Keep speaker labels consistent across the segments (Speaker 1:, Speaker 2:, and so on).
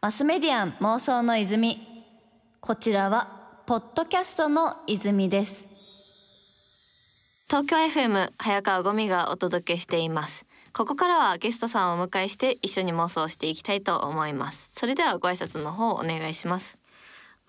Speaker 1: マスメディアン妄想の泉。こちらはポッドキャストの泉です。
Speaker 2: 東京 FM 早川ゴミがお届けしています。ここからはゲストさんをお迎えして一緒に妄想していきたいと思います。それではご挨拶の方お願いします。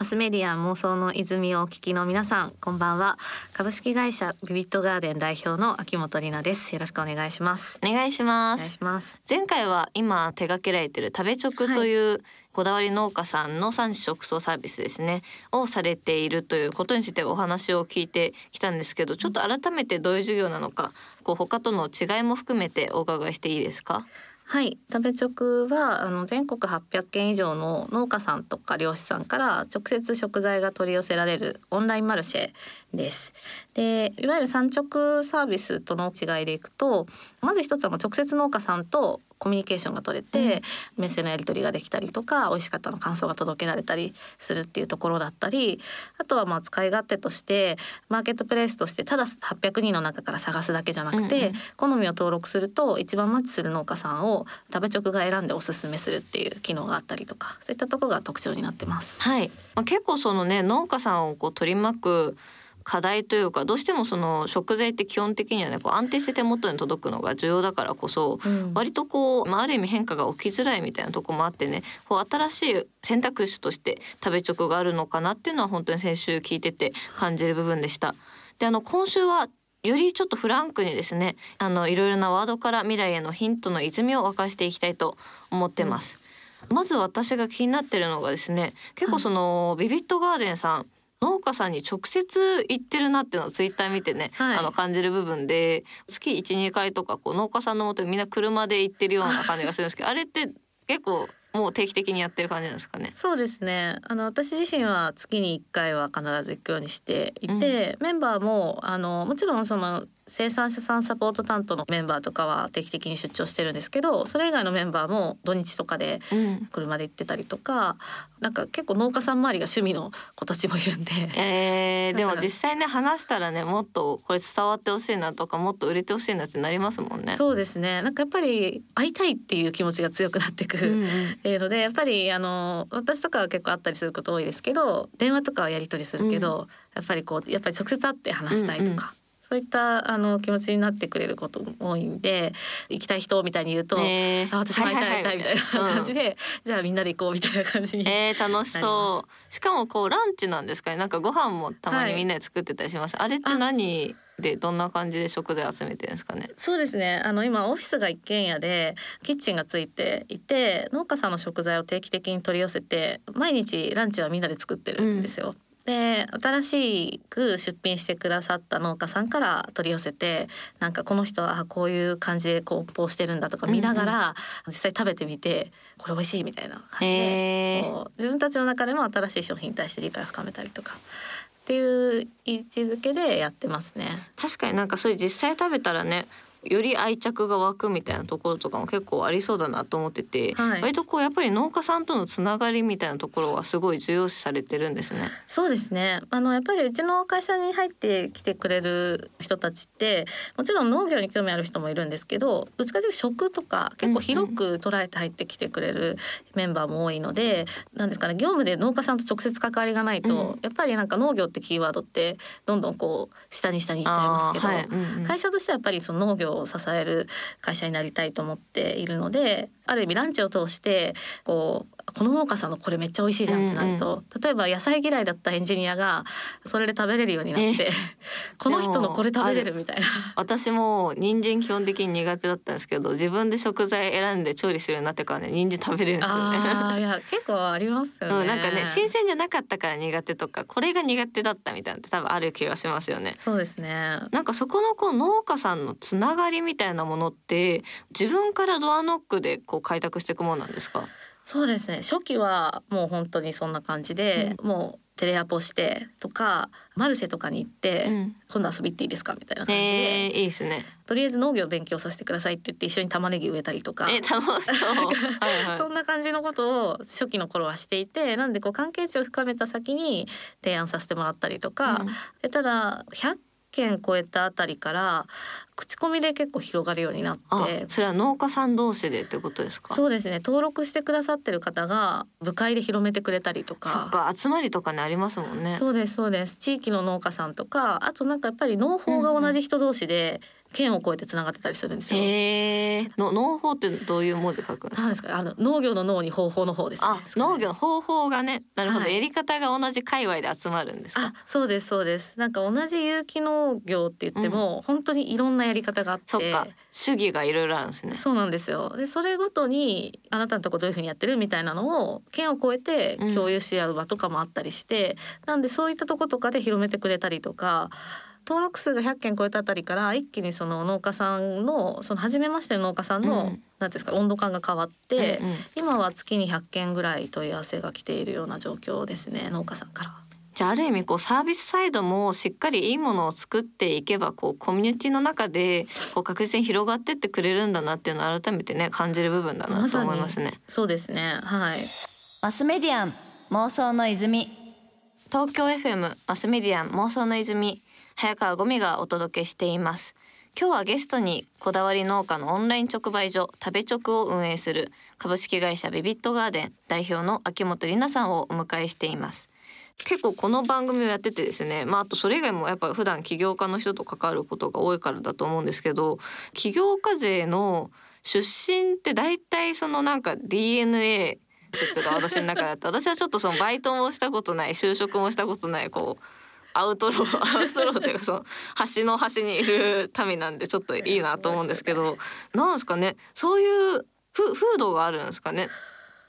Speaker 3: マスメディア妄想の泉をお聞きの皆さんこんばんは。株式会社ビビットガーデン代表の秋元里奈です。よろしくお願いします。
Speaker 2: お願いしま
Speaker 3: お願い
Speaker 2: す
Speaker 3: します。
Speaker 2: 前回は今手掛けられている食べ直というこだわり農家さんの産地直送サービスですね。をされているということについてお話を聞いてきたんですけどちょっと改めてどういう授業なのかこう他との違いも含めてお伺いしていいですか？
Speaker 3: はい。食べ直はあの全国800件以上の農家さんとか漁師さんから直接食材が取り寄せられるオンラインマルシェです。でいわゆる産直サービスとの違いでいくとまず一つはもう直接農家さんとコミュニケーションが取れて、メッセのやり取りができたりとか美味しかったの感想が届けられたりするっていうところだったりあとはまあ使い勝手としてマーケットプレイスとしてただ800人の中から探すだけじゃなくて、
Speaker 2: うんうん
Speaker 3: 好みを登録すると一番マッチする農家さんを食べ直が選んでおすすめするっていう機能があったりとかそういったところが特徴になってます。
Speaker 2: はい、まあ、結構そのね農家さんをこう取り巻く課題というかどうしてもその食材って基本的にはねこう安定して手元に届くのが重要だからこそ、
Speaker 3: うん
Speaker 2: 割とこう、まあ、ある意味変化が起きづらいみたいなとこもあってねこう新しい選択肢として食べ直があるのかなっていうのは本当に先週聞いてて感じる部分でした。であの今週はよりちょっとフランクにですねあのいろいろなワードから未来へのヒントの泉を沸かしていきたいと思ってます。まず私が気になってるのがですね結構そのビビットガーデンさん農家さんに直接行ってるなっていうのをツイッター見てね、
Speaker 3: はい。
Speaker 2: あの感じる部分で月12回とかこう農家さんのもとにみんな車で行ってるような感じがするんですけど あれって結構もう定期的にやってる感じなんですかね？
Speaker 3: そうですね。あの私自身は月に1回は必ず行くようにしていて、メンバーもあのもちろんその生産者さんサポート担当のメンバーとかは定期的に出張してるんですけどそれ以外のメンバーも土日とかで
Speaker 2: うん
Speaker 3: 車で行ってたりとかなんか結構農家さん周りが趣味の子たちもいるんで。
Speaker 2: えー、でも実際ね話したらねもっとこれ伝わってほしいなとかもっと売れてほしいなってなりますもんね。
Speaker 3: そうですねなんかやっぱり会いたいっていう気持ちが強くなってくる、
Speaker 2: うんうん
Speaker 3: っていうのでやっぱりあの私とかは結構あったりすること多いですけど電話とかはやり取りするけど、やっぱりこうやっぱり直接会って話したいとか。
Speaker 2: うんうん
Speaker 3: そういったあの気持ちになってくれることも多いんで行きたい人みたいに言うと、
Speaker 2: ね
Speaker 3: あ私も会いたい会いたいみたいな感じ
Speaker 2: で。
Speaker 3: で、じゃあみんなで行こうみたいな感じに、
Speaker 2: えー、楽しそう。しかもこうランチなんですかね。なんかご飯もたま
Speaker 3: はい
Speaker 2: にみんなで作ってたりします。あれって何でどんな感じで食材集めてるんですかね。
Speaker 3: そうですねあの今オフィスが一軒家でキッチンがついていて農家さんの食材を定期的に取り寄せて毎日ランチはみんなで作ってるんですよ。で新しく出品してくださった農家さんから取り寄せてなんかこの人はあこういう感じで梱包してるんだとか見ながら、実際食べてみてこれ美味しいみたいな感じで、
Speaker 2: へー
Speaker 3: 自分たちの中でも新しい商品に対して理解を深めたりとかっていう位置づけでやってますね。
Speaker 2: 確かになんかそれ実際食べたらね。より愛着が湧くみたいなところとかも結構ありそうだなと思ってて、
Speaker 3: はい。
Speaker 2: 割とこうやっぱり農家さんとのつながりみたいなところはすごい重要視されてるんですね。
Speaker 3: そうですね。あのやっぱりうちの会社に入ってきてくれる人たちってもちろん農業に興味ある人もいるんですけどどっちかというと食とか結構広く捉えて入ってきてくれるメンバーも多いのでなんですかね業務で農家さんと直接関わりがないと、
Speaker 2: うん。
Speaker 3: やっぱりなんか農業ってキーワードってどんどんこう下に下に行っちゃいますけど、
Speaker 2: はい。うんうん。
Speaker 3: 会社としてはやっぱりその農業を支える会社になりたいと思っているのである意味ランチを通してこうこの農家さんのこれめっちゃ美味しいじゃんってなると、例えば野菜嫌いだったエンジニアがそれで食べれるようになって、この人のこれ食べれるみたいな。
Speaker 2: 私も人参基本的に苦手だったんですけど自分で食材選んで調理するようになってからね人参食べれるんですよね。
Speaker 3: あーいや結構ありますよね。
Speaker 2: うん、なんかね新鮮じゃなかったから苦手とかこれが苦手だったみたいなのって多分ある気がしますよね。
Speaker 3: そうですね。
Speaker 2: なんかそこのこう農家さんのつながりみたいなものって自分からドアノックでこう開拓していくものなんですか？
Speaker 3: そうですね初期はもう本当にそんな感じで、もうテレアポしてとかマルシェとかに行って、
Speaker 2: うん
Speaker 3: 今度遊び行っていいですかみたいな感じで、
Speaker 2: えー、いいですね。
Speaker 3: とりあえず農業勉強させてくださいって言って一緒に玉ねぎ植えたりとか。
Speaker 2: え楽しそう。はいはい。
Speaker 3: そんな感じのことを初期の頃はしていてなんでこう関係値を深めた先に提案させてもらったりとか、
Speaker 2: うん
Speaker 3: でただ100件超えたあたりから口コミで結構広がるようになっ
Speaker 2: あ
Speaker 3: て
Speaker 2: それは農家さん同士でってことですか？
Speaker 3: そうですね。登録してくださってる方が部会で広めてくれたりと
Speaker 2: そっか集まりとかねありますもんね。
Speaker 3: そうですそうです。地域の農家さんとかあとなんかやっぱり農法が同じ人同士で県を越えてつながってたりするんですよ。
Speaker 2: へえの農法ってどういう文字書くんですか
Speaker 3: なんですか？あの農業の農に方法の方です、ね。
Speaker 2: あ農業の方法がねなるほど、
Speaker 3: はい。
Speaker 2: やり方が同じ界隈で集まるんですか？
Speaker 3: あそうですそうです。なんか同じ有機農業って言っても、本当にいろんなやり方があって。
Speaker 2: そっか。主義がいろいろあるんですね。
Speaker 3: そうなんですよ。でそれごとにあなたのとこどういうふうにやってるみたいなのを県を越えて
Speaker 2: うん。
Speaker 3: 共有し合う場とかもあったりして、なんでそういったとことかで広めてくれたりとか登録数が100件超えたあたりから一気にその農家さんのその初めましての農家さんの、
Speaker 2: うん。
Speaker 3: なんていうんですか温度感が変わって、
Speaker 2: うんうん。
Speaker 3: 今は月に100件ぐらい問い合わせが来ているような状況ですね農家さんから。
Speaker 2: じゃあある意味こうサービスサイドもしっかりいいものを作っていけばこうコミュニティの中でこう確実に広がってってくれるんだなっていうのを改めてね感じる部分だなと思いますね。
Speaker 3: そうですね。はい。
Speaker 1: マスメディアン妄想の泉。
Speaker 2: 東京 FM マスメディアン妄想の泉早川ゴミがお届けしています。今日はゲストにこだわり農家のオンライン直売所食べ直を運営する株式会社ビビットガーデン代表の秋元里奈さんをお迎えしています。結構この番組をやっててですねまああとそれ以外もやっぱ普段起業家の人と関わることが多いからだと思うんですけど起業家勢の出身って大体そのなんか DNA 説が私の中であって私はちょっとそのバイトもしたことない就職もしたことないこうアウトローアウトローというかその端の端にいる民なんでちょっといいなと思うんですけどなんですかね？そういうふ風土があるんですかね？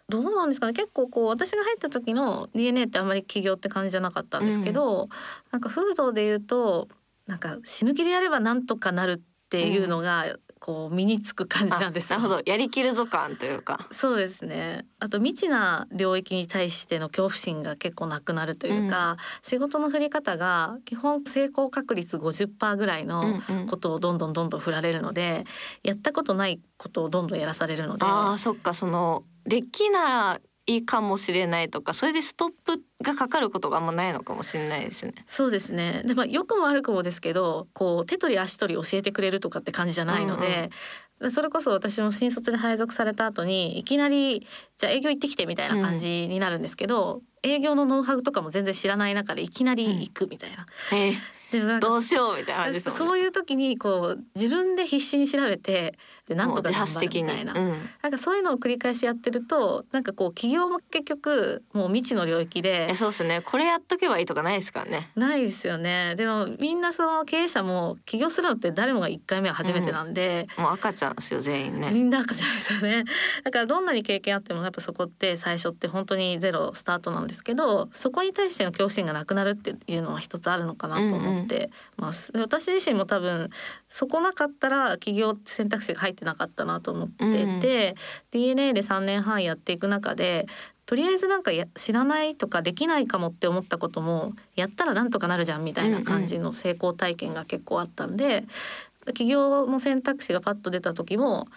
Speaker 3: どうなんですかね？結構こう私が入った時の DNA ってあんまり起業って感じじゃなかったんですけど、なんか風土で言うとなんか死ぬ気でやればなんとかなるっていうのがこう身につく感じなんです
Speaker 2: なるほど。やりきるぞ感というか。
Speaker 3: そうですね。あと未知な領域に対しての恐怖心が結構なくなるというか、仕事の振り方が基本成功確率50%ぐらいの
Speaker 2: うんうん。
Speaker 3: ことをどんどんどんどん振られるので、やったことないことをどんどんやらされるので。
Speaker 2: あーそっか。そのできないかもしれないとかそれでストップがかかることがあんまないのかもしれないですね。
Speaker 3: そうですねでも良くも悪くもですけどこう手取り足取り教えてくれるとかって感じじゃないので、それこそ私も新卒で配属された後にいきなりじゃあ営業行ってきてみたいな感じになるんですけど、営業のノウハウとかも全然知らない中でいきなり行くみたいな。
Speaker 2: えー
Speaker 3: で
Speaker 2: どうしようみたいな感じです。
Speaker 3: そういう時にこう自分で必死に調べてでなんとか頑張る。みたいな、
Speaker 2: うん。
Speaker 3: なんかそういうのを繰り返しやってるとなんかこう企業も結局もう未知の領域で。
Speaker 2: えそうですね。これやっとけばいいとかないですからね。
Speaker 3: ないですよね。でもみんなその経営者も起業するのって誰もが1回目は初めてなんで、
Speaker 2: もう赤ちゃんですよ全員ね。
Speaker 3: みんな赤じゃないですよね。だからどんなに経験あってもやっぱそこって最初って本当にゼロスタートなんですけどそこに対しての恐怖心がなくなるっていうのは一つあるのかなと思ってます、で私自身も多分そこなかったら起業って選択肢が入ってなかったなと思ってて、DNA で3年半やっていく中でとりあえずなんかや知らないとかできないかもって思ったこともやったらなんとかなるじゃんみたいな感じの成功体験が結構あったんで、起業の選択肢がパッと出た時も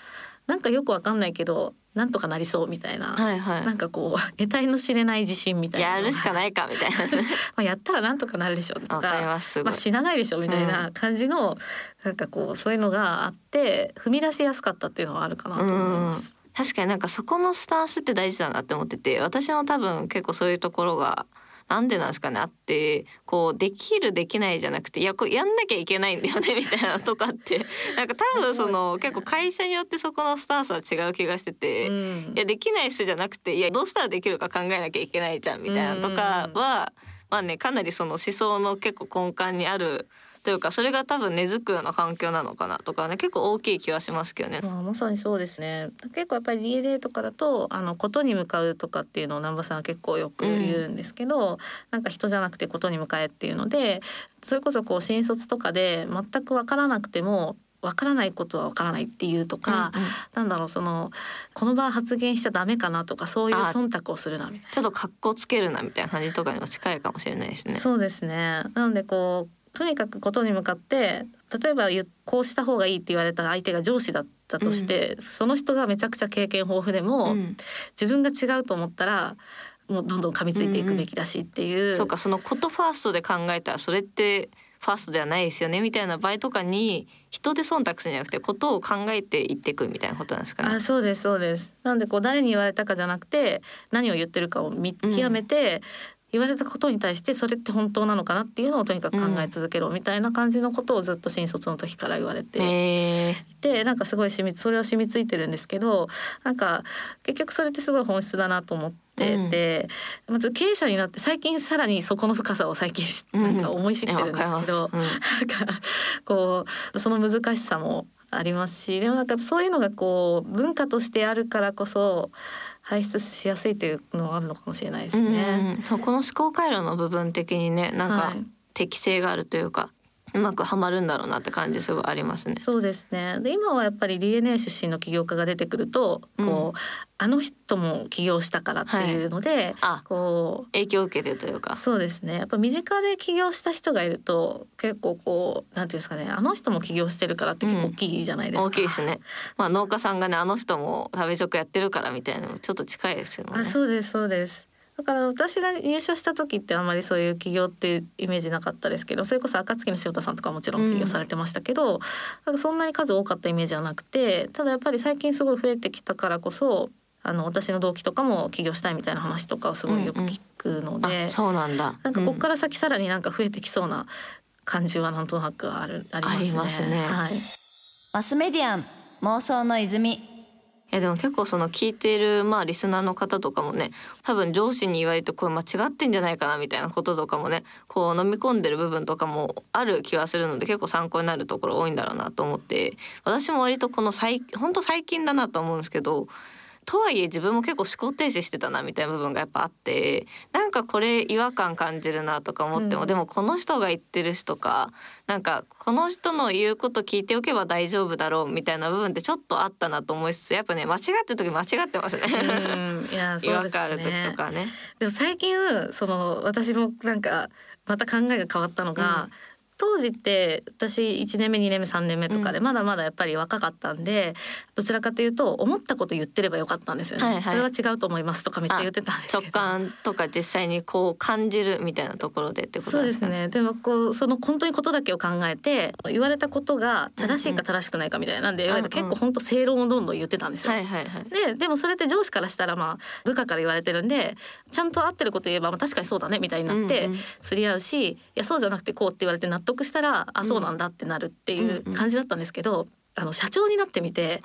Speaker 3: なんかよくわかんないけどなんとかなりそうみたいな、
Speaker 2: はいはい。
Speaker 3: なんかこう得体の知れない自信みたいな
Speaker 2: やるしか
Speaker 3: い、
Speaker 2: ないかみたいなね。
Speaker 3: まあ、やったらなんとかなるでしょと
Speaker 2: わかます
Speaker 3: まあ、死なないでしょみたいな感じの、なんかこうそういうのがあって踏み出しやすかったっていうのはあるかなと思います。
Speaker 2: 確かになんかそこのスタンスって大事だなって思ってて私も多分結構そういうところがなんでなんですかねあってこうできるできないじゃなくていやこれやんなきゃいけないんだよね みたいなとかって。なんか多分その結構会社によってそこのスタンスは違う気がしてて。
Speaker 3: うん。
Speaker 2: いやできない人じゃなくていやどうしたらできるか考えなきゃいけないじゃんみたいなのとかは、まあねかなりその思想の結構根幹にあるというかそれが多分根付くような環境なのかなとかね結構大きい気はしますけどね。
Speaker 3: まあ、まさにそうですね結構やっぱり DNA とかだとあのことに向かうとかっていうのを南波さんは結構よく言うんですけど、なんか人じゃなくてことに向かえっていうのでそれこそこう新卒とかで全く分からなくても分からないことは分からないっていうとか、
Speaker 2: うんうん
Speaker 3: なんだろうそのこの場発言しちゃダメかなとかそういう
Speaker 2: あ
Speaker 3: 忖度をするなみたい
Speaker 2: ちょっと格好つけるなみたいな感じとかにも近いかもしれないですね
Speaker 3: な。。そうですねなのでこうとにかくことに向かって例えばこうした方がいいって言われた相手が上司だったとして、その人がめちゃくちゃ経験豊富でも、
Speaker 2: うん。
Speaker 3: 自分が違うと思ったらもうどんどん噛みついていくべきだしっていう、
Speaker 2: そうかそのことファーストで考えたらそれってファーストではないですよねみたいな場合とかに人で忖度するんじゃなくてことを考えていっていくみたいなことなんですかね。
Speaker 3: あそうですそうです。なんでこう誰に言われたかじゃなくて何を言ってるかを見極めて、言われたことに対してそれって本当なのかなっていうのをとにかく考え続けろみたいな感じのことをずっと新卒の時から言われて、でなんかすごい染みそれは染みついてるんですけどなんか結局それってすごい本質だなと思ってて、まず経営者になって最近さらにそこの深さを最近なんか思い知ってるんですけど、
Speaker 2: いやわかります。
Speaker 3: なんかこうその難しさもありますしでもなんかそういうのがこう文化としてあるからこそ排出しやすいというのはあるのかもしれないです
Speaker 2: うんうん
Speaker 3: ね。
Speaker 2: うんこの思考回路の部分的にねなんか
Speaker 3: はい
Speaker 2: 適性があるというか、うまくはまるんだろうなって感じすごいありますね。
Speaker 3: そうですねで今はやっぱり DNA 出身の起業家が出てくるとこう、あの人も起業したからっていうので、
Speaker 2: あ
Speaker 3: こう
Speaker 2: 影響を受けてというか。
Speaker 3: そうですねやっぱ身近で起業した人がいると結構こうなんていうんですかねあの人も起業してるからって結構大きいじゃないですか。
Speaker 2: 大きいですね。まあ農家さんがねあの人も食べ直やってるからみたいなちょっと近いですよね。
Speaker 3: あそうですそうですだから私が入社した時ってあんまりそういう起業っていうイメージなかったですけどそれこそ暁の塩田さんとかもちろん起業されてましたけど、なんかそんなに数多かったイメージはなくてただやっぱり最近すごい増えてきたからこそあの私の同期とかも起業したいみたいな話とかをすごいよく聞くので、
Speaker 2: あそうなんだ。
Speaker 3: なんかここから先さらになんか増えてきそうな感じはなんとなくあるありますね。
Speaker 2: すね
Speaker 3: はい。
Speaker 1: マスメディアン妄想の泉
Speaker 2: いやでも結構その聞いているまあリスナーの方とかもね多分上司に言われてこれ間違ってんじゃないかなみたいなこととかもねこう飲み込んでる部分とかもある気はするので結構参考になるところ多いんだろうなと思って私も割とこの最本当最近だなと思うんですけどとはいえ自分も結構思考停止してたなみたいな部分がやっぱあってなんかこれ違和感感じるなとか思っても、
Speaker 3: うん
Speaker 2: でもこの人が言ってるしとかなんかこの人の言うこと聞いておけば大丈夫だろうみたいな部分ってちょっとあったなと思いつつやっぱね間違ってる時間違ってますね。
Speaker 3: うんいや
Speaker 2: 違
Speaker 3: そうです
Speaker 2: 和感ある時
Speaker 3: ね
Speaker 2: と。かね。
Speaker 3: でも最近その私もなんかまた考えが変わったのが、
Speaker 2: うん
Speaker 3: 当時って私1年目2年目3年目とかでまだまだやっぱり若かったんで、どちらかというと思ったこと言ってればよかったんですよね、
Speaker 2: はいはい。
Speaker 3: それは違うと思いますとかめっちゃ言ってたんですけど。
Speaker 2: 直感とか実際にこう感じるみたいなところでってことですか？
Speaker 3: ですね。でもこうその本当にことだけを考えて言われたことが正しいか正しくないかみたいなんで
Speaker 2: うんうん。
Speaker 3: 結構本当正論をどんどん言ってたんですよ。
Speaker 2: はいはいはい。
Speaker 3: ででもそれって上司からしたらまあ部下から言われてるんでちゃんと合ってること言えば、まあ、確かにそうだねみたいになって
Speaker 2: うんうん。
Speaker 3: すり合うし、いやそうじゃなくてこうって言われて納得したらあそうなんだってなるっていう感じだったんですけど、あの社長になってみて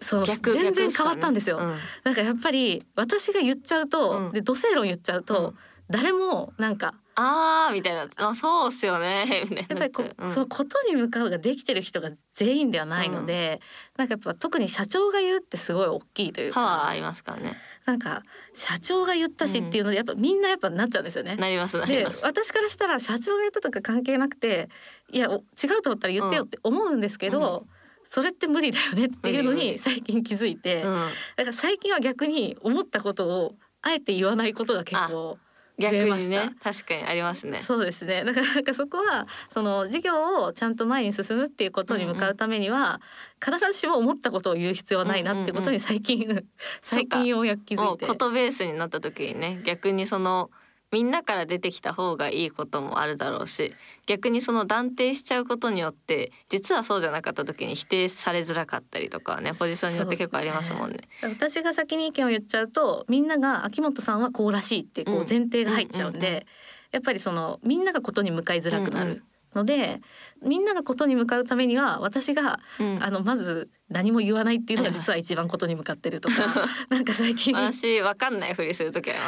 Speaker 3: そう
Speaker 2: 逆
Speaker 3: 全然変わったんですよ。
Speaker 2: うん。
Speaker 3: なんかやっぱり私が言っちゃうと、
Speaker 2: うん。
Speaker 3: で土星論言っちゃうと、
Speaker 2: うん。
Speaker 3: 誰もなんか
Speaker 2: あーみたいな。あそうっすよね。みたいな
Speaker 3: やっぱりこ、
Speaker 2: うん。
Speaker 3: そのことに向かうができてる人が全員ではないので、なんかやっぱ特に社長が言うってすごい大きいというか。
Speaker 2: パワーありますからね。
Speaker 3: なんか社長が言ったしっていうのでやっぱみんなやっぱなっちゃうんですよね。
Speaker 2: なりますなり
Speaker 3: で
Speaker 2: ます。
Speaker 3: 私からしたら社長が言ったとか関係なくていやお違うと思ったら言ってよって思うんですけど、それって無理だよねっていうのに最近気づいて、
Speaker 2: うん、
Speaker 3: だから最近は逆に思ったことをあえて言わないことが結構
Speaker 2: 逆にね。確かにありますね。
Speaker 3: そうですね。だから なんかそこはその事業をちゃんと前に進むっていうことに向かうためには、必ずしも思ったことを言う必要はないなってことに最近、最近ようやく気づいて。
Speaker 2: ことベースになった時にね逆にそのみんなから出てきた方がいいこともあるだろうし逆にその断定しちゃうことによって実はそうじゃなかった時に否定されづらかったりとかはねポジションによって結構ありますもんね。
Speaker 3: 私が先に意見を言っちゃうとみんなが秋元さんはこうらしいってこう
Speaker 2: うん。
Speaker 3: 前提が入っちゃうんで、
Speaker 2: うんうんうん。
Speaker 3: やっぱりそのみんながことに向かいづらくなるので、みんながことに向かうためには私が、
Speaker 2: うん。
Speaker 3: あのまず何も言わないっていうのが実は一番ことに向かってるとか なんか最近。
Speaker 2: 私わかんないふりする時あり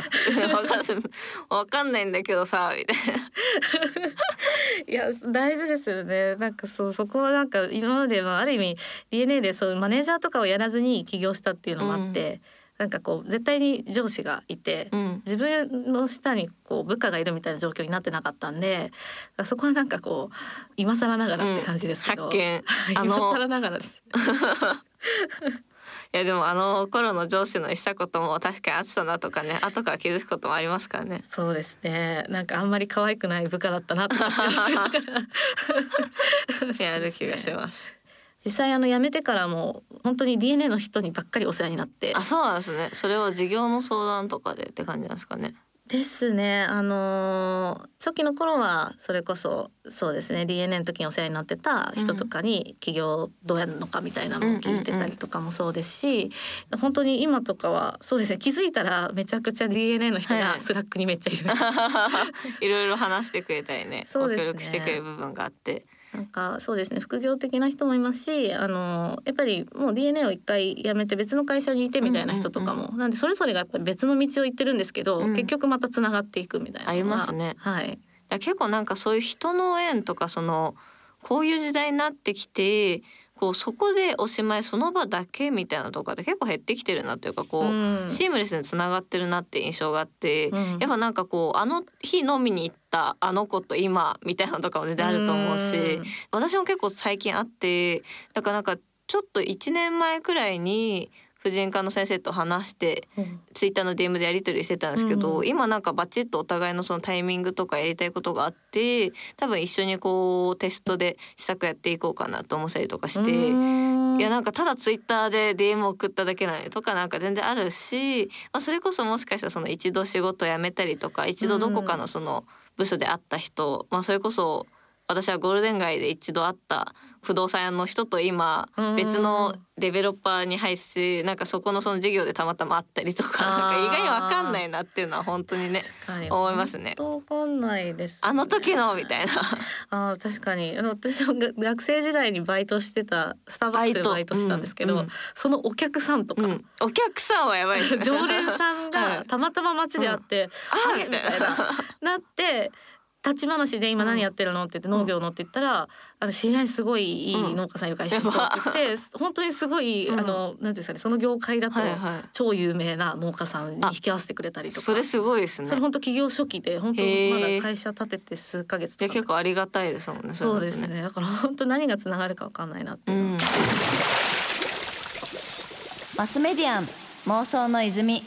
Speaker 2: ます。わかんないんだけどさみたいな。
Speaker 3: いや大事ですよね。なんかそうそこはなんか今まではある意味 DNA でそうマネージャーとかをやらずに起業したっていうのもあって、なんかこう絶対に上司がいて、
Speaker 2: うん
Speaker 3: 自分の下にこう部下がいるみたいな状況になってなかったんでそこはなんかこう今更ながらって感じですけど、
Speaker 2: 発見あ
Speaker 3: 今
Speaker 2: の
Speaker 3: 更ながらです。
Speaker 2: いやでもあの頃の上司のしたことも確かにあってたなとかね後から気づくこともありますからね。
Speaker 3: そうですねなんかあんまり可愛くない部下だったなと思って
Speaker 2: やる気がします。
Speaker 3: 実際あの辞めてからも本当に DNA の人にばっかりお世話になって。
Speaker 2: あそうなんですね。それは事業の相談とかでって感じなんですかね。
Speaker 3: ですね。あのー初期の頃はそれこそそうですね。DNA の時にお世話になってた人とかに起業どうやるのかみたいなのを聞いてたりとかもそうですし、本当に今とかはそうですね。気づいたらめちゃくちゃ DNA の人
Speaker 2: はい。
Speaker 3: が Slack にめっちゃいる。
Speaker 2: いろいろ話してくれたりね。
Speaker 3: そうですね。
Speaker 2: ご協力してくれる部分があって
Speaker 3: なんかそうですね副業的な人もいますしあのやっぱりもう DNA を一回辞めて別の会社にいてみたいな人とかも、なんでそれぞれがやっぱり別の道を行ってるんですけど、
Speaker 2: うん。
Speaker 3: 結局またつながっていくみたいな
Speaker 2: ありますね。
Speaker 3: はい。
Speaker 2: いや結構なんかそういう人の縁とかそのこういう時代になってきてこうそこでおしまいその場だけみたいなとかって結構減ってきてるなというかこう、
Speaker 3: うん。
Speaker 2: シームレスにつながってるなって印象があって、
Speaker 3: うん
Speaker 2: やっぱなんかこうあの日飲みに行ったあの子と今みたいなのとかも全然あると思うし、
Speaker 3: うん。
Speaker 2: 私も結構最近あってだからなんかちょっと1年前くらいに婦人科の先生と話してツイッターの DM でやり取りしてたんですけど、
Speaker 3: うん
Speaker 2: 今なんかバチッとお互いのそのタイミングとかやりたいことがあって多分一緒にこうテストで試作やっていこうかなと思ったりとかして。
Speaker 3: うん。
Speaker 2: いやなんかただツイッターで DM 送っただけなのにとかなんか全然あるし、まあ、それこそもしかしたらその一度仕事辞めたりとか一度どこかのその部署で会った人、まあ、それこそ私はゴールデン街で一度会った不動産屋の人と今
Speaker 3: うん。
Speaker 2: 別のデベロッパーに入ってなんかそこのその事業でたまたま会ったりとかなんか意外に分かんないなっていうのは本当にね思いますね。
Speaker 3: 本当わかんないです、
Speaker 2: あの時のみたいな。
Speaker 3: あー確かに。私もが学生時代にバイトしてたスターバックスでバイト。してたんですけど、
Speaker 2: うん。うん
Speaker 3: そのお客さんとか、
Speaker 2: うん、お客さんはやばいね。
Speaker 3: 常連さん
Speaker 2: はい
Speaker 3: が たまたま街で会って「
Speaker 2: あ
Speaker 3: あれ?」みたいな。なって立ち話で今何やってるのって言って農業のって言ったら、あの知り合いにすごいいい農家さんいる会社行こうって言って、本当にすごい、
Speaker 2: うん。
Speaker 3: あのなんていうんですかねその業界だと超有名な農家さんに引き合わせてくれたりとか。
Speaker 2: それすごいですね。
Speaker 3: それ本当企業初期で本当まだ会社建てて数ヶ月とか。
Speaker 2: いや結構ありがたいですもんね
Speaker 3: そうですね。だから本当何がつながるかわかんないなって
Speaker 2: う
Speaker 3: いうのは
Speaker 2: ん。
Speaker 1: マスメディアン妄想の泉